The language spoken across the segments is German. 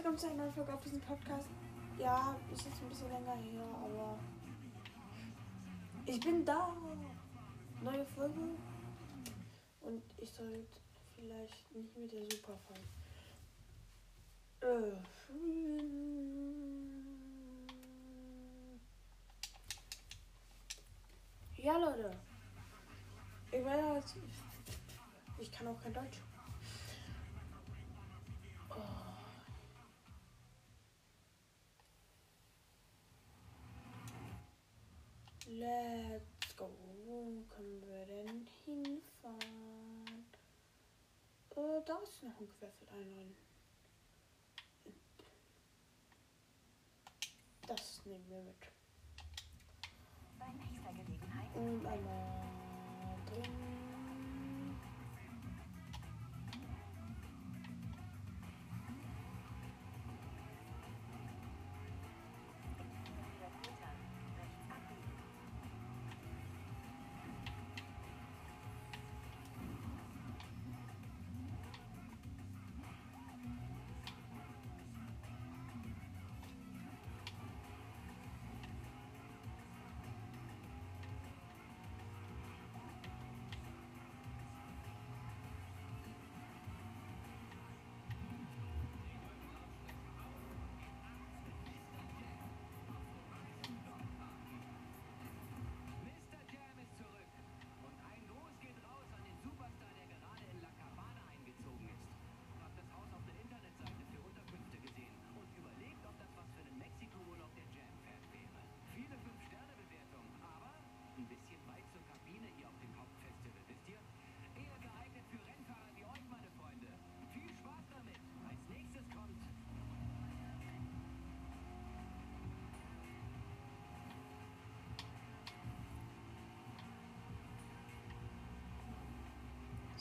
willkommen zu einer neuen Folge auf diesem Podcast. Ja, ist jetzt ein bisschen länger her, aber ich bin da. Neue Folge. Und ich sollte vielleicht nicht mit der Super fahren. Äh. Ja, Leute. Ich weiß, ich kann auch kein Deutsch. Let's go. Wo können wir denn hinfahren? Äh, da ist noch ein Querfeld einladen. Das nehmen wir mit. Bei nächster Gelegenheit Und einmal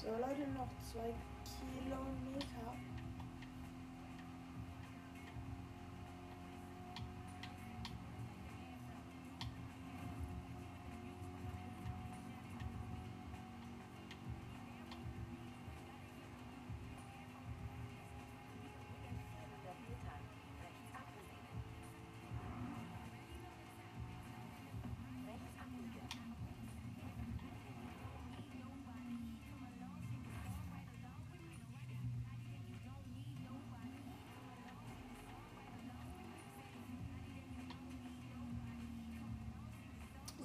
So, Leute, noch zwei Kilometer.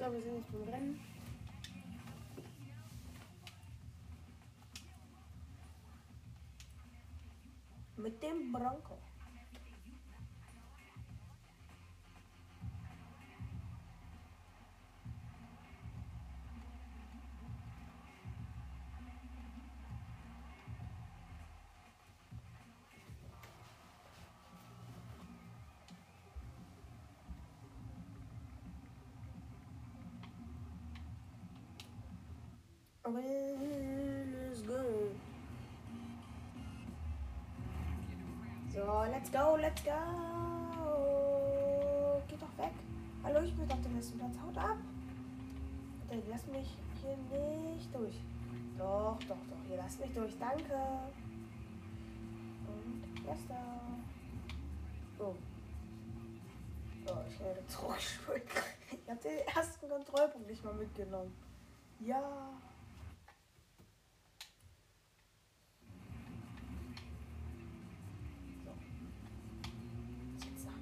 So, wir Rennen. Dem Bronco. Let's go. So, let's go, let's go. Geht doch weg. Hallo, ich bin auf dem nächsten Platz. Haut ab. Bitte, lass mich hier nicht durch. Doch, doch, doch. Ihr lasst mich durch. Danke. Und erster. Oh. Oh, ich werde zurückspulen. Ich habe den ersten Kontrollpunkt nicht mal mitgenommen. Ja. So. Jetzt ab.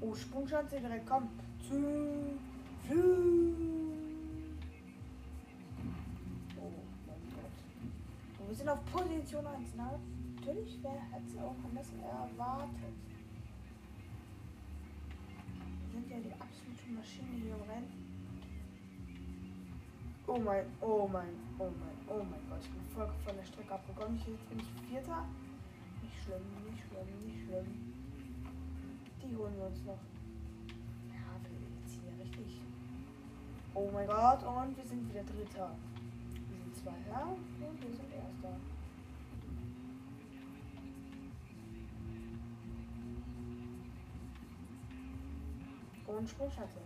Oh, Sprungschanze direkt, komm. Zu. Flü. Oh mein Gott. Und wir sind auf Position 1, ne? Natürlich, wer hätte es auch anders erwartet. Wir sind ja die absolute Maschine hier im Rennen. Oh mein, oh mein, oh mein, oh mein Gott, ich bin voll von der Strecke abgekommen. Jetzt bin ich Vierter. Nicht schlimm, nicht schlimm, nicht schlimm. Die holen wir uns noch. Ja, wir ziehen ja richtig. Oh mein Gott, und wir sind wieder Dritter. Wir sind Zweiter und wir sind Erster. Und Sprungschatze.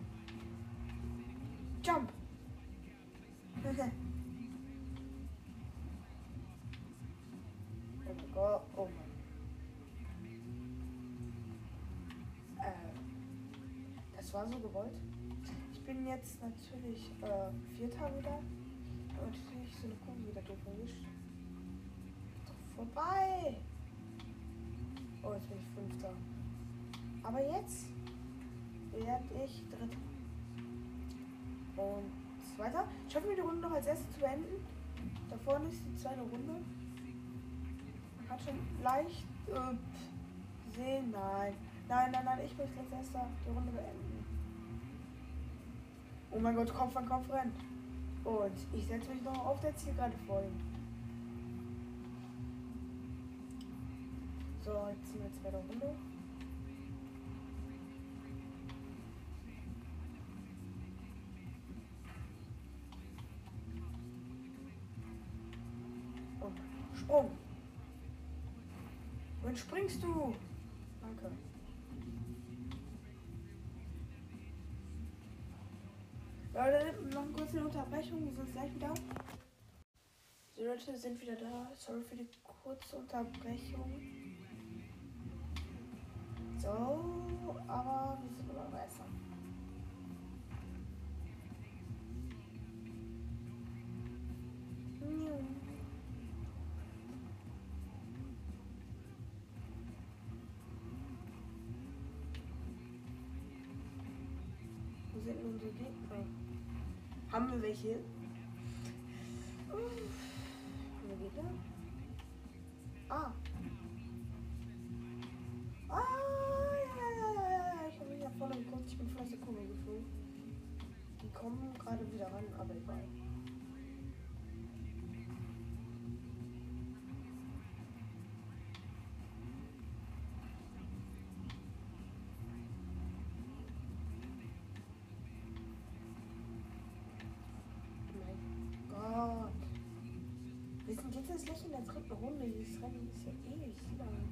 Jump! oh gewollt. Ich bin jetzt natürlich äh, Vierter wieder. Und natürlich so eine Kurve wieder. Doch vorbei! Oh, jetzt bin ich Fünfter. Aber jetzt werde ich Dritter. Und Zweiter. Schaffen wir die Runde noch als erstes zu beenden. Da vorne ist die zweite Runde. Man kann schon leicht äh, sehen. Nein. Nein, nein, nein, ich möchte als erster die Runde beenden. Oh mein Gott, Kopf an Kopf rennt. Und ich setze mich noch auf der Zielgerade vor ihm. So, jetzt ziehen wir zweite Runde. Und Sprung. Wohin springst du? Leute, noch eine kurze Unterbrechung, wir sind gleich wieder. Die Leute sind wieder da. Sorry für die kurze Unterbrechung. So, aber wir sind immer besser. Wo sind unsere Gegner? Haben wir welche? Ah. Ah, Wir sind jetzt erst gleich in der dritten Runde. Dieses Rennen ist ja ewig lang. Ja,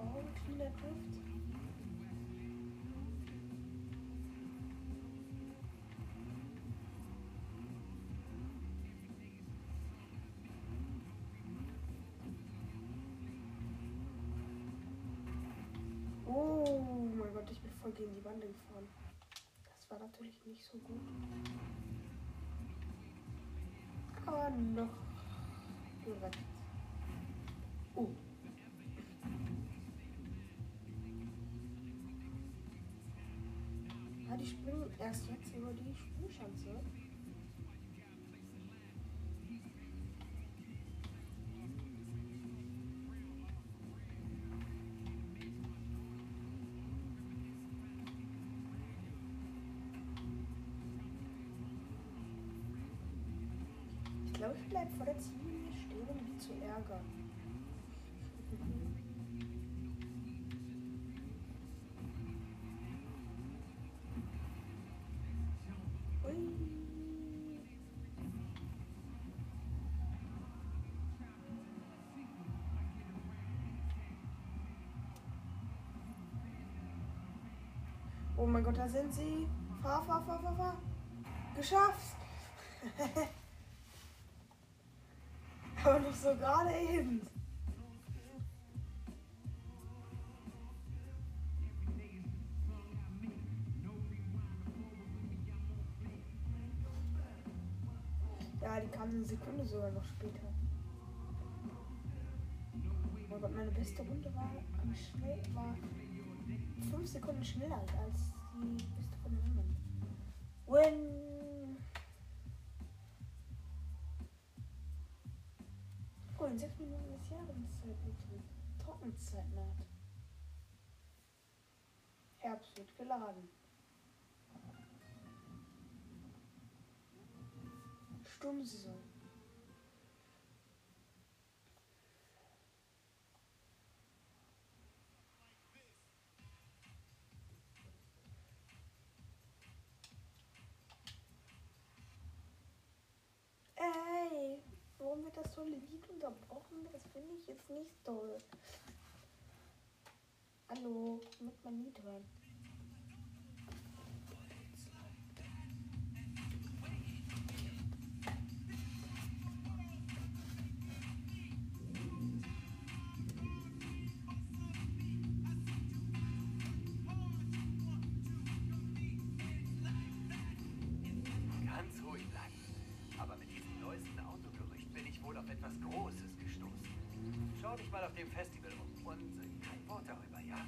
ein cleaner Drift. Oh mein Gott, ich bin voll gegen die Wand gefahren. Das war natürlich nicht so gut. Aber noch Ich bleibe vor der Ziellinie stehen, um die zu ärgern. Oh mein Gott, da sind sie. Fahr, fahr, fahr, fahr, fahr. Geschafft. Aber noch so gerade eben. Ja, die kam eine Sekunde sogar noch später. Oh Gott, meine beste Runde war am schnell war fünf Sekunden schneller als die beste von den anderen. Win. Ui. in sechs Minuten ist Jahreszeit beginnt. Trockenzeit naht. Herbst wird geladen. Sturmsaison. Warum wird das tolle Lied unterbrochen? Das finde ich jetzt nicht toll. Hallo, mit mein Lied hören. Auf etwas Großes gestoßen. Schau dich mal auf dem Festival um und kein Wort darüber, ja?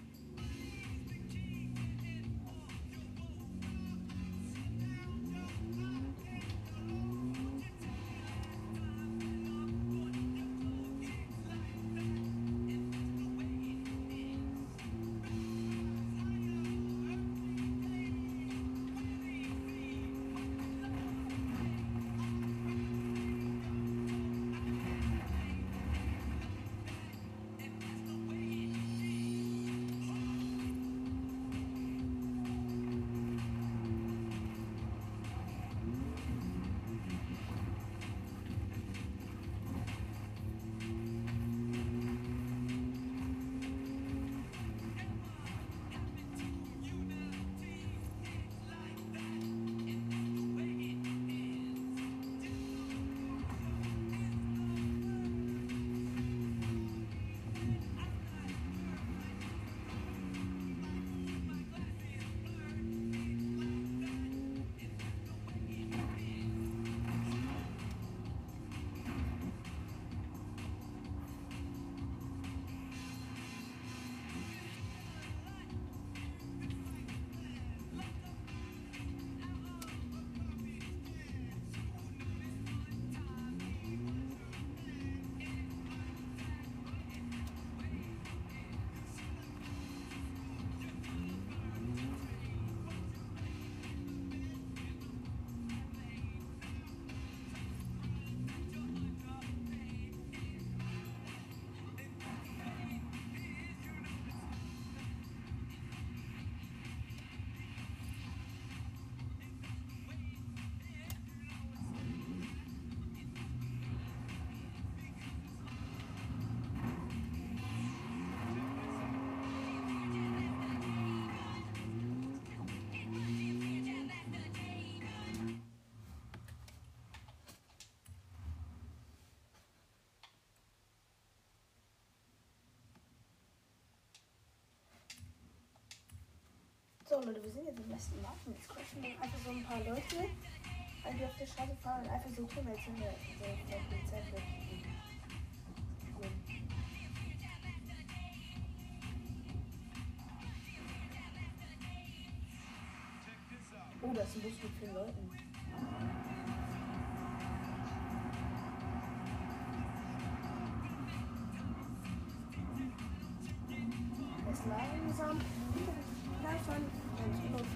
So Leute, wir sind jetzt im besten Waffen. Jetzt quatschen dann einfach so ein paar Leute, weil die auf der Straße fahren und einfach so tun, als wenn wir der, Polizei Oh, das ist ein Bus mit vielen Leuten. Es langsam davon ganz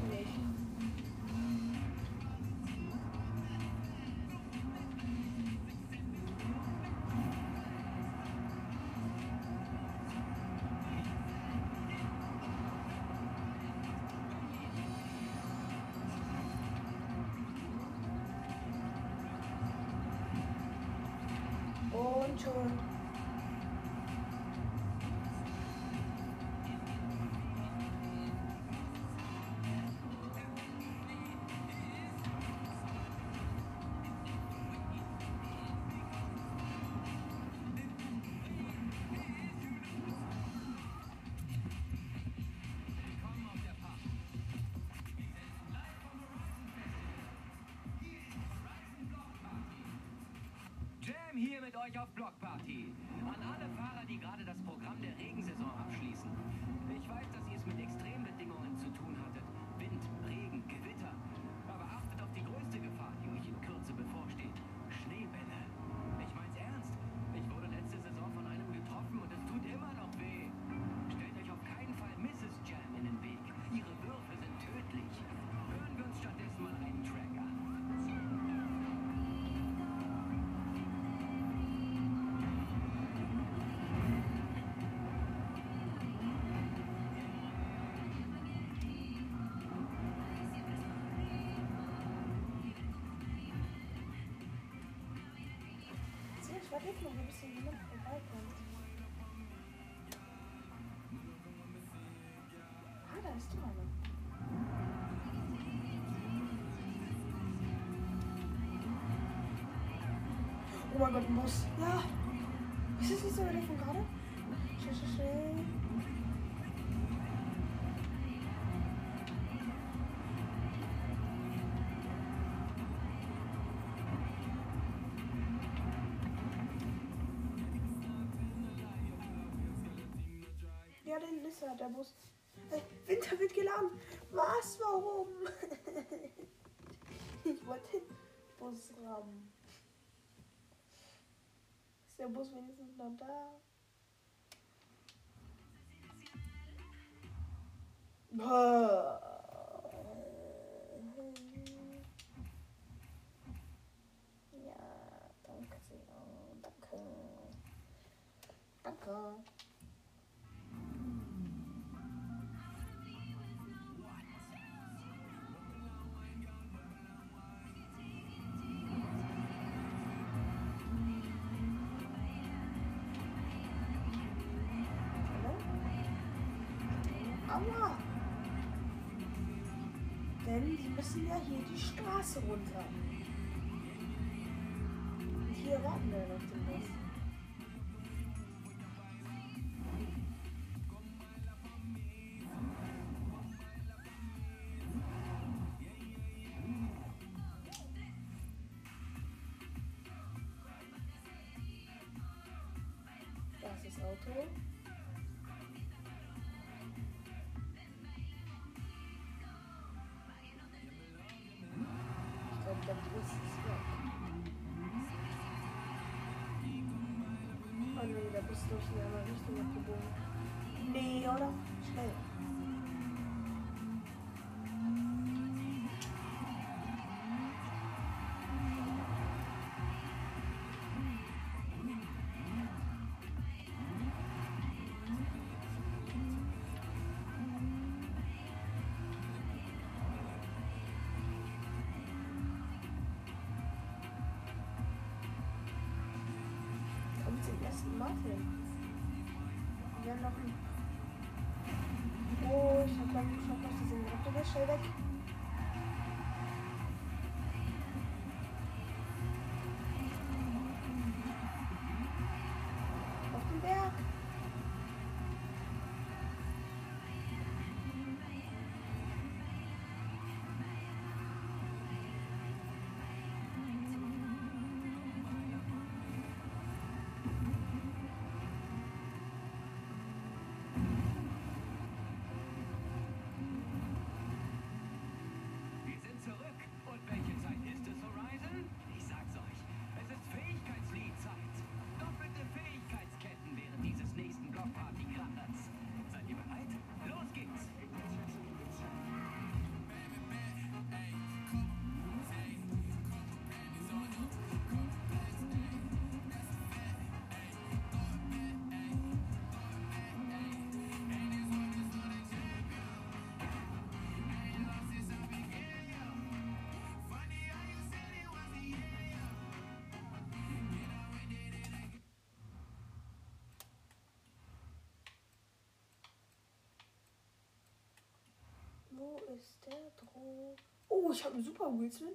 hier mit euch auf Blockparty. An alle Fahrer, die gerade das Oh mein Gott, ein Bus. Ja. Ist das nicht so der von gerade? Schnell, schnell, schnell. Er, der Bus. Hey, Winter wird geladen. Was? Warum? ich wollte den Bus rammen. Ist der Bus wenigstens noch da? Ja, Aua! Denn die müssen ja hier die Straße runter. Und hier warten wir noch den Bus. Das ist Auto. Oh nee, der Bus ist durch die andere Richtung abgebogen. Mal hin. Wir haben noch ein. Oh, ich hab glaube ich noch. Warte, der schnell weg. Oh, ich habe einen super Wheelsman.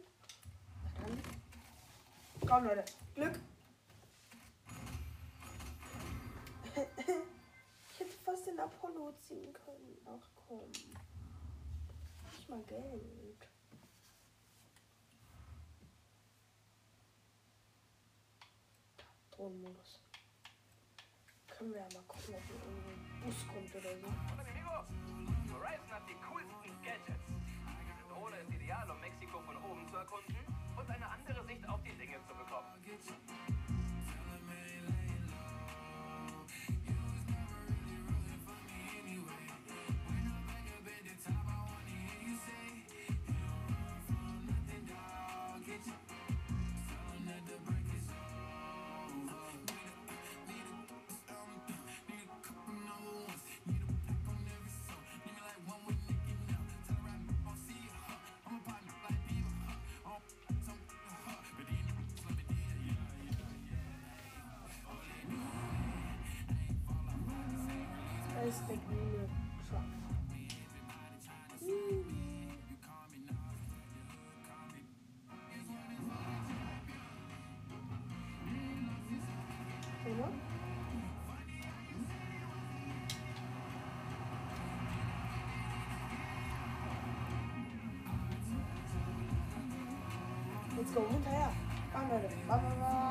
Komm, Leute. Glück. Ich hätte fast den Apollo ziehen können. Ach komm. Nicht mal Geld. Drohnenmodus. Können wir ja mal gucken, ob hier irgendwo ein Bus kommt oder so. Horizon hat die coolsten Gadgets. Drohne ist ideal, um Mexiko von oben zu erkunden und eine andere Sicht auf die Dinge zu bekommen. Ist der grüne Truck. Hm. Oder? Let's go, hinterher. Bam, Leute. Bam, bam, bam. Oh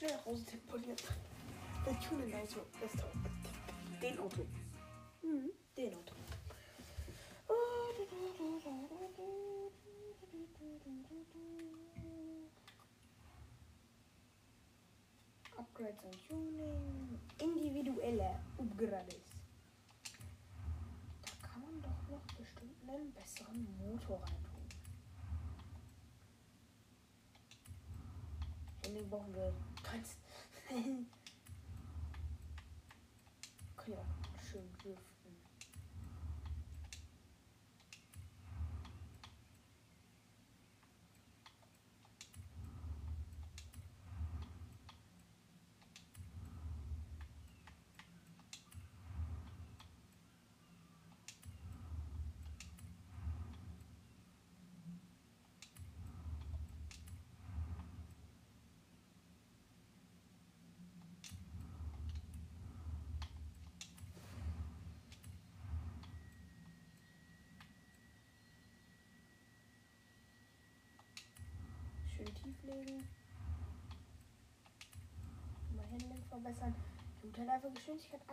Schnell nach Hause teleportiert. Der Tuning-Auto. Das ist toll. Den Auto. Mhm, den Auto. Upgrades und Tuning. Individuelle Upgrades. Da kann man doch noch bestimmt einen besseren Motor reintun. Den brauchen wir keins. Können ja schön dürften. Schön tief legen. Mal Handling verbessern. Unterleifer Geschwindigkeit 8,8.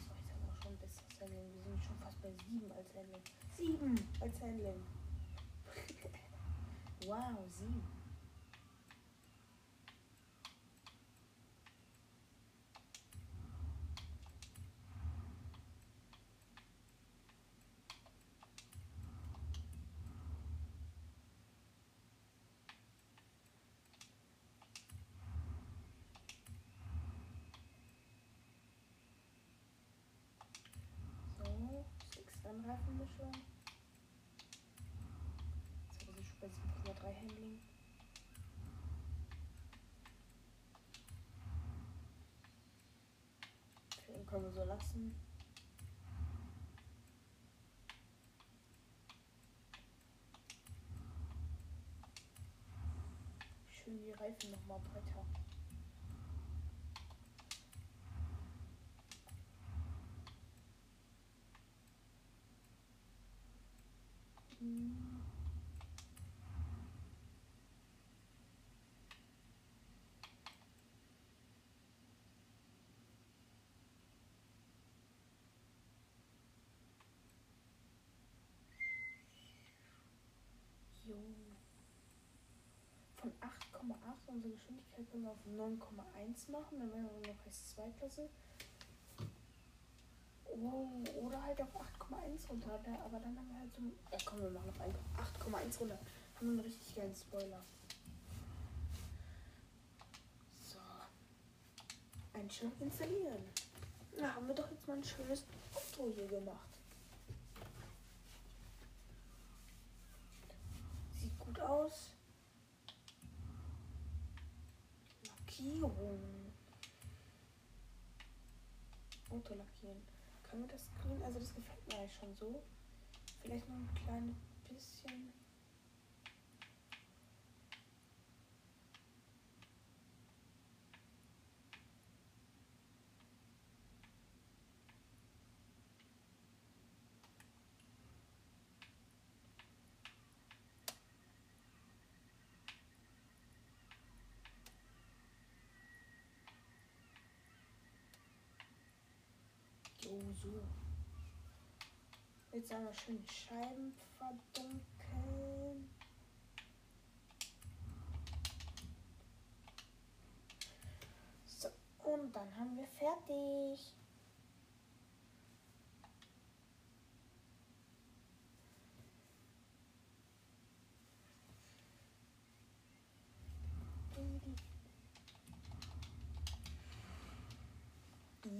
So, jetzt haben wir auch schon besseres Handling. Wir sind schon fast bei 7 als Handling. 7 als Handling. wow, 7. So, 6 Reifenmischung. Jetzt habe ich schon bei 7,3 Handling. Ihn können wir so lassen. Schön die Reifen nochmal breiter. Von 8,8 unsere Geschwindigkeit können wir auf 9,1 machen, dann wären wir noch als Zweiklasse. Oh, oder halt auf 8,1 runter, da- aber dann haben wir halt so. Ja, komm, wir machen auf einfach 8,1 runter. Haben wir einen richtig geilen Spoiler. So. Einstellung installieren. Na, haben wir doch jetzt mal ein schönes Auto hier gemacht. Sieht gut aus. Lackierung. Auto lackieren. Können wir das grün? Also das gefällt mir eigentlich schon so. Vielleicht noch ein kleines bisschen. so. Jetzt aber schön die Scheiben verdunkeln. So, und dann haben wir fertig.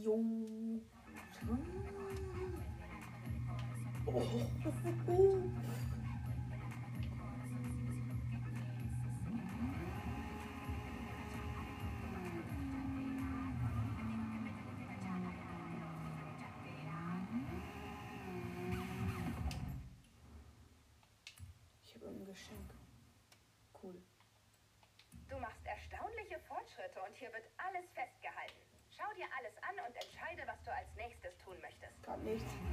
Jung. Ich habe ein Geschenk. Cool. Du machst erstaunliche Fortschritte und hier wird alles festgehalten. Schau dir alles an und entscheide, was du als nächstes tun möchtest. Gerade nichts.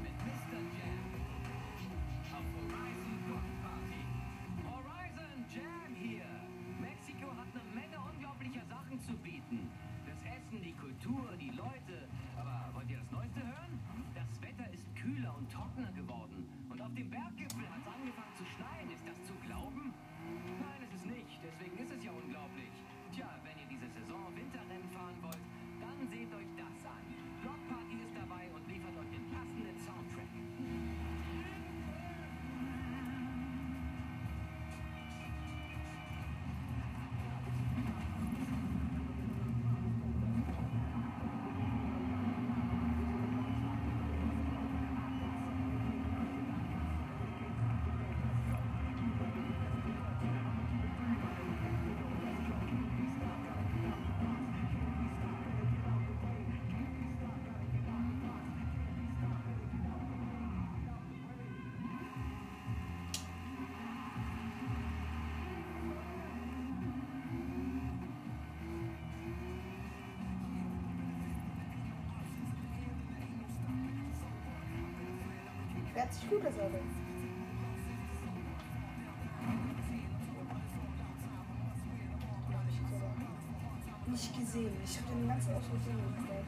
Fährt sich gut, aber Nicht gesehen. Ich habe den ganzen Ausflug geflasht.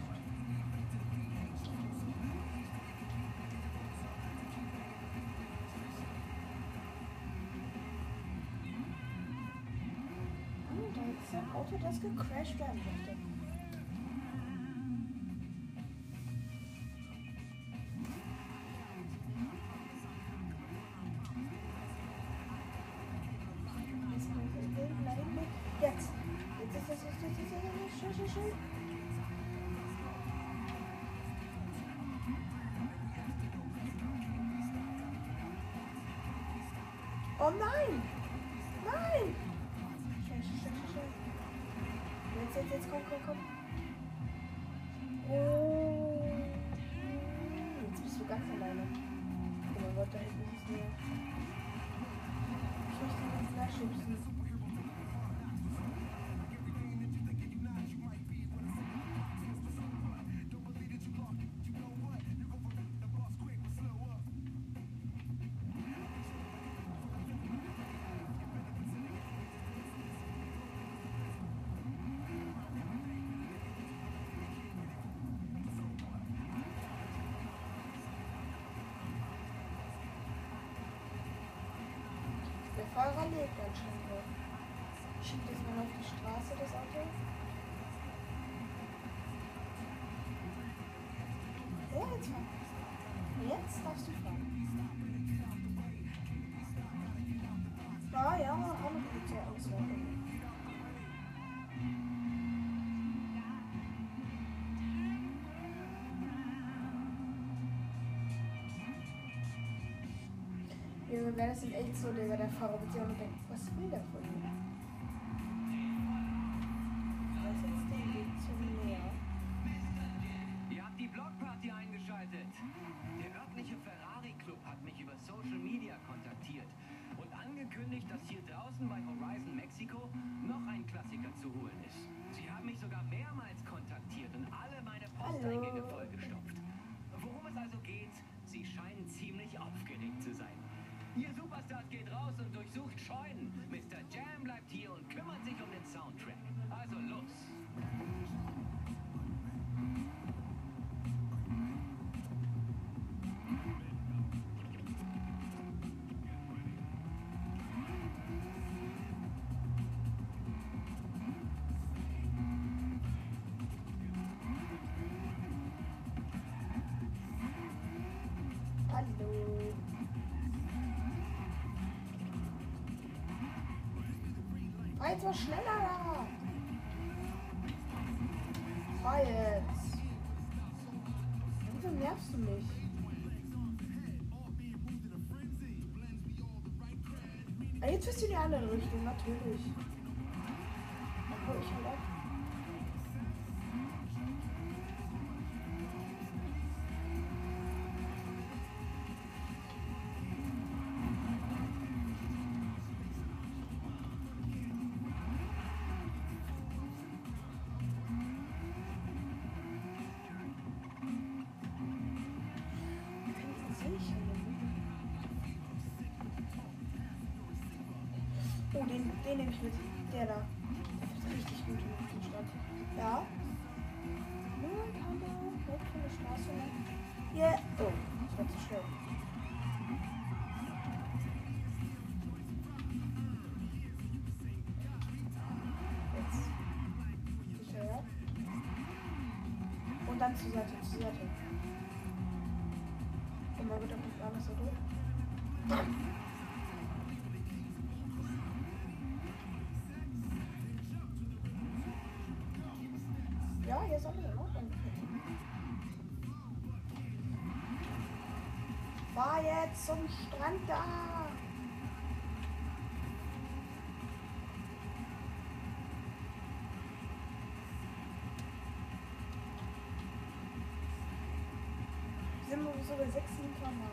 Oh nein! Nein! Schnell, schnell, schnell. Jetzt, jetzt, jetzt, komm, komm, komm. Oh. Jetzt bist du ganz alleine. Oh mein Gott, da hinten ist es mehr. Ich möchte den Flash schubsen. Fahrer lebt anscheinend noch. Schiebt es mal auf die Straße, das Auto. Ja, jetzt fahr. Jetzt darfst du Junge, wäre das in echt so, Digga, der Fahrer wird sich auch denken, was will der von mir? Weiß jetzt den Weg zum Meer. Ihr habt die Blockparty eingeschaltet. Der örtliche Ferrari-Club hat mich über Social Media kontaktiert und angekündigt, dass hier draußen bei Horizon Mexiko noch ein Klassiker zu holen ist. Sie haben mich sogar mehrmals kontaktiert und alle meine Posteingänge vollgestopft. Worum es also geht, sie scheinen ziemlich aufgeregt zu sein. Raus und durchsucht Scheunen. Mr. Jam bleibt hier und kümmert sich um den Soundtrack. Also los. Fahr jetzt mal schneller da. Fahr jetzt. nervst du mich? Ah, jetzt bist du in die andere Richtung, natürlich. Dann ich halt ab. Dann zur Seite, zur Seite. Und mal wird auf die Flamme so durch. Ja, hier ist alles in Ordnung. Fahr jetzt zum Strand da. Sind wir sogar 6 Liter mal.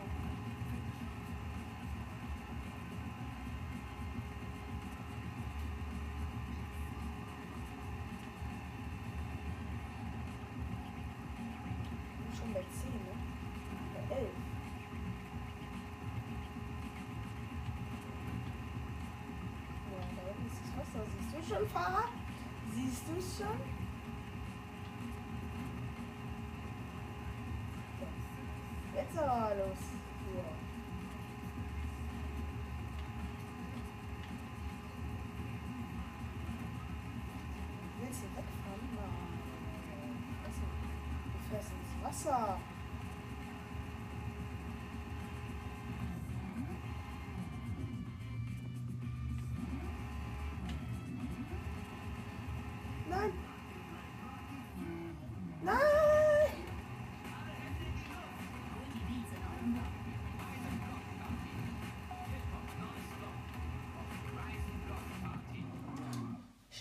Schon bei 10, ne? Bei 11. Ja, da unten ist das Wasser. Siehst du schon, Fahrer? Siehst du es schon? Jetzt aber los. Hier. Willst du wegfahren? Nein. Denn? Du fährst ins Wasser.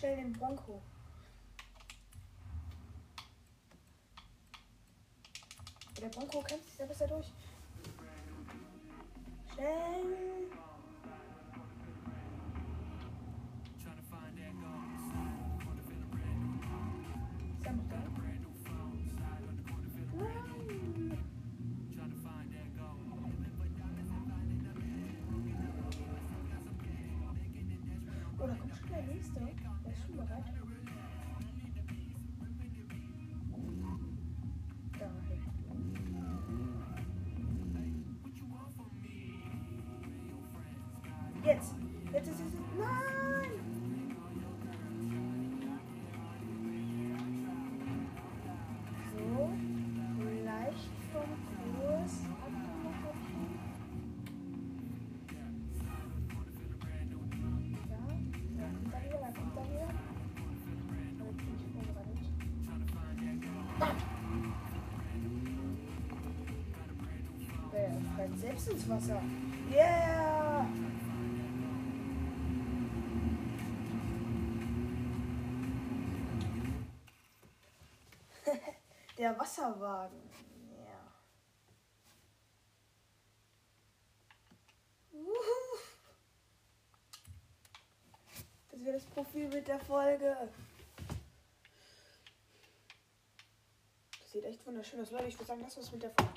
Schnell den Bronco. Der Bronco kämpft sich da besser durch. Selbst ins Wasser. Yeah! Der Wasserwagen. Ja. Wuhu. Das wäre das Profilbild der Folge. Das sieht echt wunderschön aus. Leute, ich würde sagen, das war's mit der Folge.